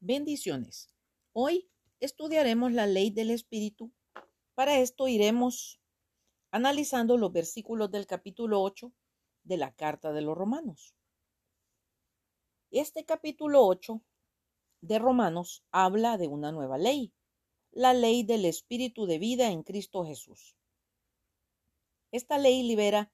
Bendiciones. Hoy estudiaremos la ley del Espíritu. Para esto iremos analizando los versículos del capítulo 8 de la carta de los romanos. Este capítulo 8 de Romanos habla de una nueva ley, la ley del Espíritu de vida en Cristo Jesús. Esta ley libera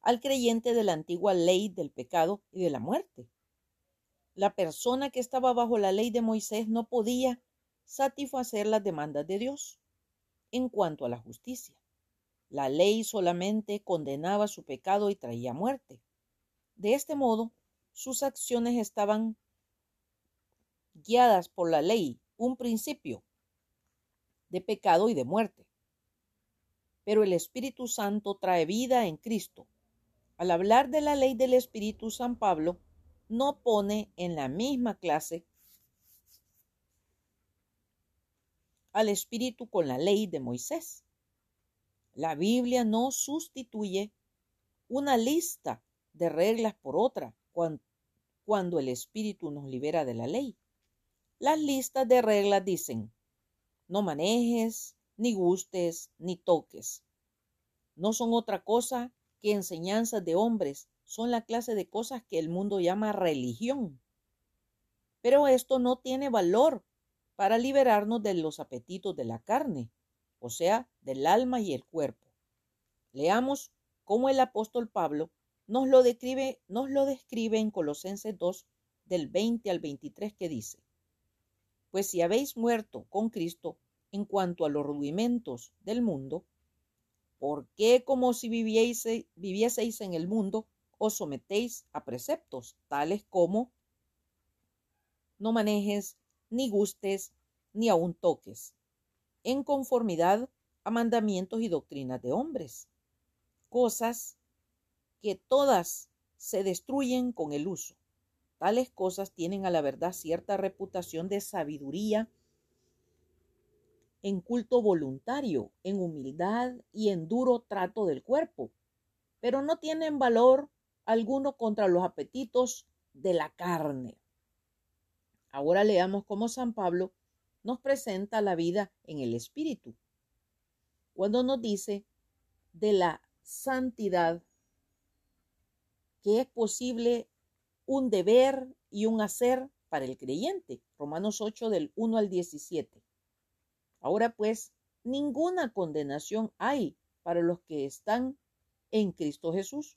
al creyente de la antigua ley del pecado y de la muerte la persona que estaba bajo la ley de Moisés no podía satisfacer las demandas de Dios en cuanto a la justicia. La ley solamente condenaba su pecado y traía muerte. De este modo, sus acciones estaban guiadas por la ley, un principio de pecado y de muerte. Pero el Espíritu Santo trae vida en Cristo. Al hablar de la ley del Espíritu, San Pablo no pone en la misma clase al espíritu con la ley de Moisés. La Biblia no sustituye una lista de reglas por otra cuando, el espíritu nos libera de la ley. Las listas de reglas dicen, no manejes, ni gustes, ni toques. No son otra cosa que enseñanzas de hombres son la clase de cosas que el mundo llama religión. Pero esto no tiene valor para liberarnos de los apetitos de la carne, o sea, del alma y el cuerpo. Leamos cómo el apóstol Pablo nos lo describe, nos lo describe en Colosenses 2 del 20 al 23 que dice, Pues si habéis muerto con Cristo en cuanto a los rudimentos del mundo, ¿por qué como si vivieseis en el mundo os sometéis a preceptos tales como no manejes, ni gustes, ni aun toques, en conformidad a mandamientos y doctrinas de hombres, cosas que todas se destruyen con el uso. Tales cosas tienen a la verdad cierta reputación de sabiduría en culto voluntario, en humildad y en duro trato del cuerpo, pero no tienen valor alguno contra los apetitos de la carne. Ahora leamos cómo San Pablo nos presenta la vida en el Espíritu. Cuando nos dice de la santidad que es posible un deber y un hacer para el creyente. Romanos 8 del 1 al 17. Ahora pues, ninguna condenación hay para los que están en Cristo Jesús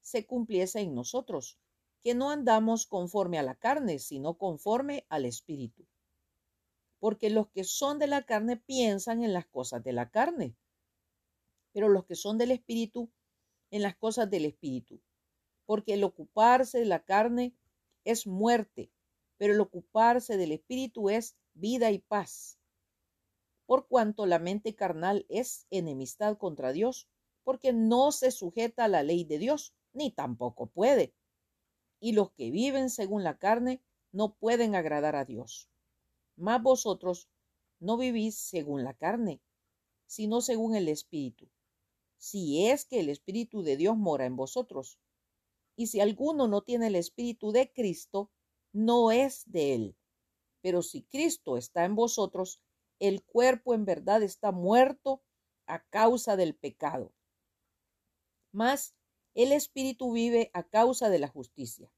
se cumpliese en nosotros, que no andamos conforme a la carne, sino conforme al Espíritu. Porque los que son de la carne piensan en las cosas de la carne, pero los que son del Espíritu en las cosas del Espíritu. Porque el ocuparse de la carne es muerte, pero el ocuparse del Espíritu es vida y paz. Por cuanto la mente carnal es enemistad contra Dios, porque no se sujeta a la ley de Dios, ni tampoco puede. Y los que viven según la carne no pueden agradar a Dios. Mas vosotros no vivís según la carne, sino según el Espíritu, si es que el Espíritu de Dios mora en vosotros. Y si alguno no tiene el Espíritu de Cristo, no es de él. Pero si Cristo está en vosotros, el cuerpo en verdad está muerto a causa del pecado. Mas el Espíritu vive a causa de la justicia.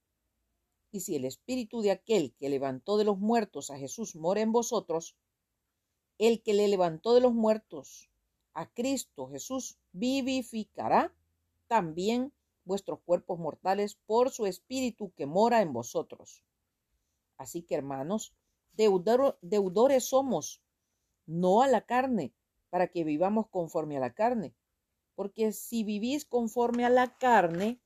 Y si el Espíritu de aquel que levantó de los muertos a Jesús mora en vosotros, el que le levantó de los muertos a Cristo Jesús vivificará también vuestros cuerpos mortales por su Espíritu que mora en vosotros. Así que, hermanos, deudores somos, no a la carne, para que vivamos conforme a la carne, porque si vivís conforme a la carne,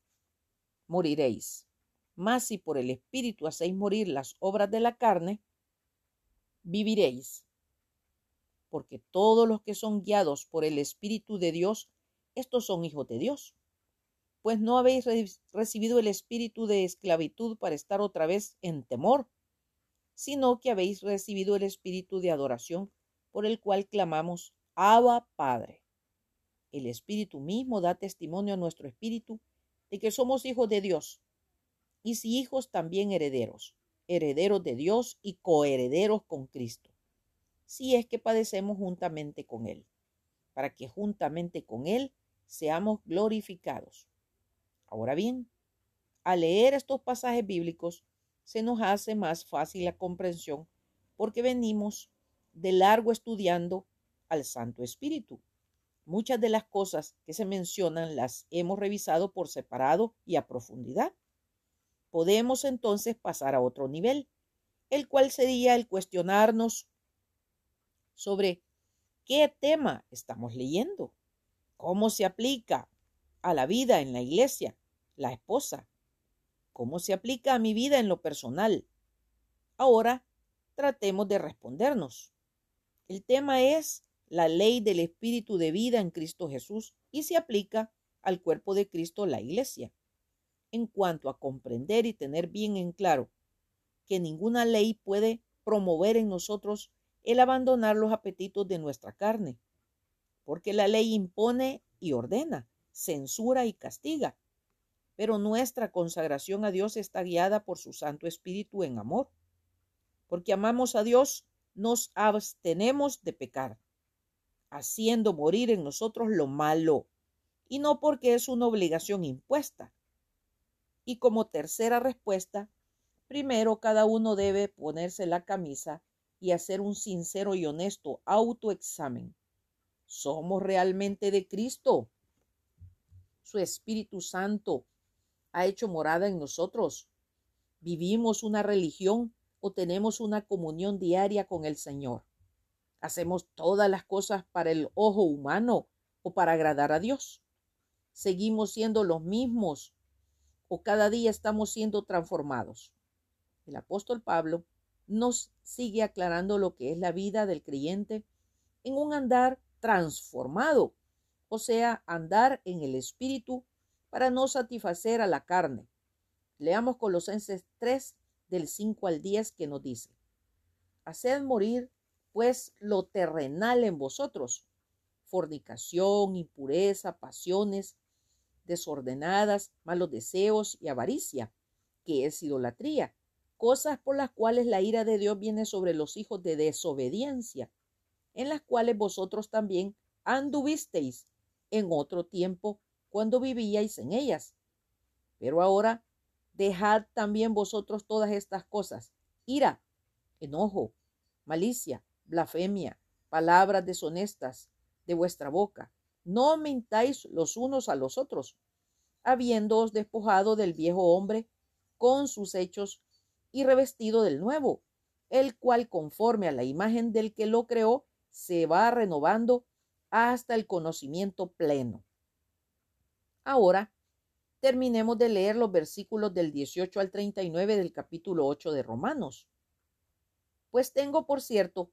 moriréis. Mas si por el Espíritu hacéis morir las obras de la carne, viviréis. Porque todos los que son guiados por el Espíritu de Dios, estos son hijos de Dios. Pues no habéis recibido el espíritu de esclavitud para estar otra vez en temor, sino que habéis recibido el espíritu de adoración por el cual clamamos, Abba Padre. El Espíritu mismo da testimonio a nuestro espíritu de que somos hijos de Dios, y si hijos también herederos, herederos de Dios y coherederos con Cristo, si es que padecemos juntamente con Él, para que juntamente con Él seamos glorificados. Ahora bien, al leer estos pasajes bíblicos, se nos hace más fácil la comprensión porque venimos de largo estudiando al Santo Espíritu. Muchas de las cosas que se mencionan las hemos revisado por separado y a profundidad. Podemos entonces pasar a otro nivel, el cual sería el cuestionarnos sobre qué tema estamos leyendo, cómo se aplica a la vida en la iglesia, la esposa, cómo se aplica a mi vida en lo personal. Ahora tratemos de respondernos. El tema es la ley del Espíritu de vida en Cristo Jesús y se aplica al cuerpo de Cristo, la Iglesia. En cuanto a comprender y tener bien en claro que ninguna ley puede promover en nosotros el abandonar los apetitos de nuestra carne, porque la ley impone y ordena, censura y castiga, pero nuestra consagración a Dios está guiada por su Santo Espíritu en amor. Porque amamos a Dios, nos abstenemos de pecar haciendo morir en nosotros lo malo, y no porque es una obligación impuesta. Y como tercera respuesta, primero cada uno debe ponerse la camisa y hacer un sincero y honesto autoexamen. ¿Somos realmente de Cristo? Su Espíritu Santo ha hecho morada en nosotros. ¿Vivimos una religión o tenemos una comunión diaria con el Señor? ¿Hacemos todas las cosas para el ojo humano o para agradar a Dios? ¿Seguimos siendo los mismos o cada día estamos siendo transformados? El apóstol Pablo nos sigue aclarando lo que es la vida del creyente en un andar transformado, o sea, andar en el espíritu para no satisfacer a la carne. Leamos Colosenses 3 del 5 al 10 que nos dice, Haced morir pues lo terrenal en vosotros, fornicación, impureza, pasiones desordenadas, malos deseos y avaricia, que es idolatría, cosas por las cuales la ira de Dios viene sobre los hijos de desobediencia, en las cuales vosotros también anduvisteis en otro tiempo cuando vivíais en ellas. Pero ahora dejad también vosotros todas estas cosas, ira, enojo, malicia, blasfemia, palabras deshonestas de vuestra boca. No mintáis los unos a los otros, habiéndoos despojado del viejo hombre con sus hechos y revestido del nuevo, el cual conforme a la imagen del que lo creó, se va renovando hasta el conocimiento pleno. Ahora, terminemos de leer los versículos del 18 al 39 del capítulo 8 de Romanos. Pues tengo por cierto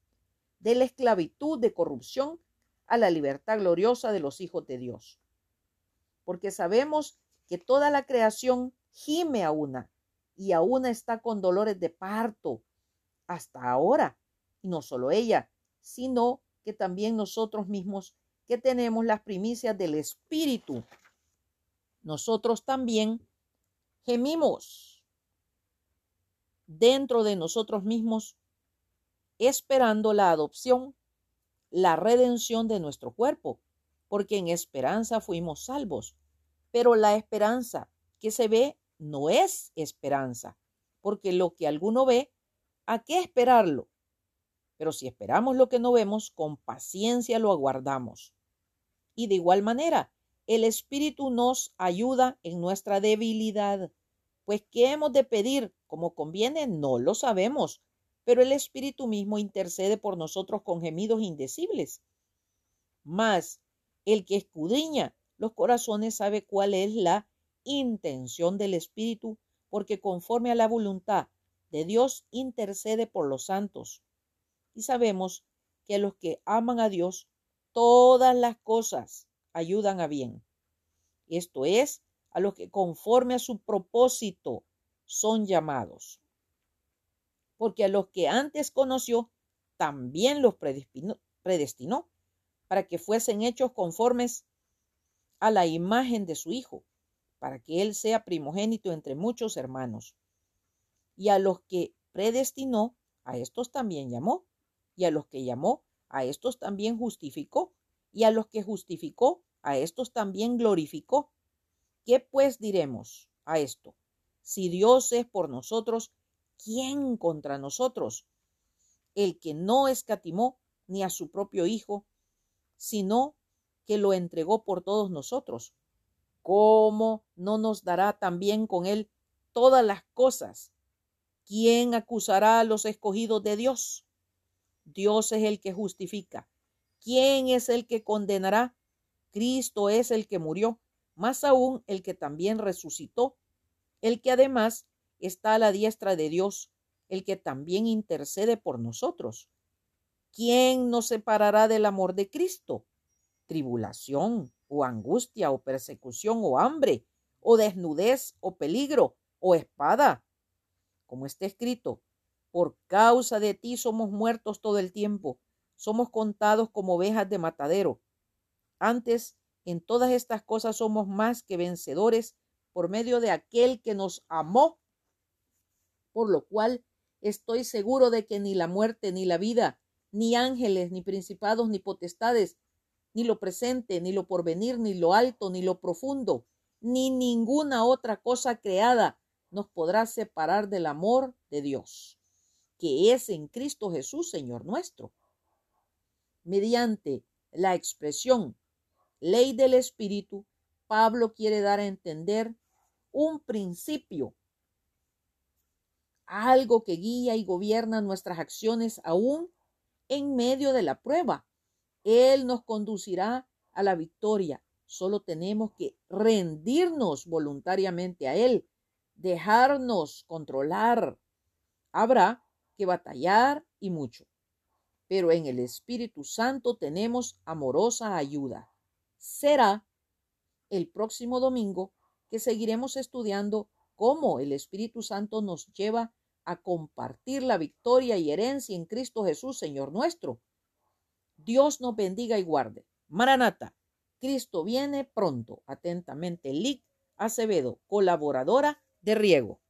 de la esclavitud de corrupción a la libertad gloriosa de los hijos de Dios. Porque sabemos que toda la creación gime a una y a una está con dolores de parto hasta ahora. Y no solo ella, sino que también nosotros mismos que tenemos las primicias del Espíritu. Nosotros también gemimos dentro de nosotros mismos esperando la adopción, la redención de nuestro cuerpo, porque en esperanza fuimos salvos. Pero la esperanza que se ve no es esperanza, porque lo que alguno ve, ¿a qué esperarlo? Pero si esperamos lo que no vemos, con paciencia lo aguardamos. Y de igual manera, el Espíritu nos ayuda en nuestra debilidad. Pues, ¿qué hemos de pedir como conviene? No lo sabemos, pero el Espíritu mismo intercede por nosotros con gemidos indecibles. Mas, el que escudriña los corazones sabe cuál es la intención del Espíritu, porque conforme a la voluntad de Dios intercede por los santos. Y sabemos que a los que aman a Dios, todas las cosas ayudan a bien. Esto es, a los que conforme a su propósito son llamados. Porque a los que antes conoció, también los predestinó, para que fuesen hechos conformes a la imagen de su Hijo, para que Él sea primogénito entre muchos hermanos. Y a los que predestinó, a estos también llamó y a los que llamó, a estos también justificó, y a los que justificó, a estos también glorificó. ¿Qué pues diremos a esto? Si Dios es por nosotros, ¿quién contra nosotros? El que no escatimó ni a su propio Hijo, sino que lo entregó por todos nosotros. ¿Cómo no nos dará también con él todas las cosas? ¿Quién acusará a los escogidos de Dios? Dios es el que justifica. ¿Quién es el que condenará? Cristo es el que murió, más aún el que también resucitó, el que además está a la diestra de Dios, el que también intercede por nosotros. ¿Quién nos separará del amor de Cristo? Tribulación, o angustia, o persecución, o hambre, o desnudez, o peligro, o espada. Como está escrito, por causa de ti somos muertos todo el tiempo, somos contados como ovejas de matadero. Antes, en todas estas cosas somos más que vencedores por medio de aquel que nos amó, por lo cual estoy seguro de que ni la muerte, ni la vida, ni ángeles, ni principados, ni potestades, ni lo presente, ni lo porvenir, ni lo alto, ni lo profundo, ni ninguna otra cosa creada nos podrá separar del amor de Dios que es en Cristo Jesús, Señor nuestro. Mediante la expresión ley del Espíritu, Pablo quiere dar a entender un principio, algo que guía y gobierna nuestras acciones aún en medio de la prueba. Él nos conducirá a la victoria. Solo tenemos que rendirnos voluntariamente a Él, dejarnos controlar. Habrá batallar y mucho. Pero en el Espíritu Santo tenemos amorosa ayuda. Será el próximo domingo que seguiremos estudiando cómo el Espíritu Santo nos lleva a compartir la victoria y herencia en Cristo Jesús, Señor nuestro. Dios nos bendiga y guarde. Maranata, Cristo viene pronto. Atentamente, Lic Acevedo, colaboradora de Riego.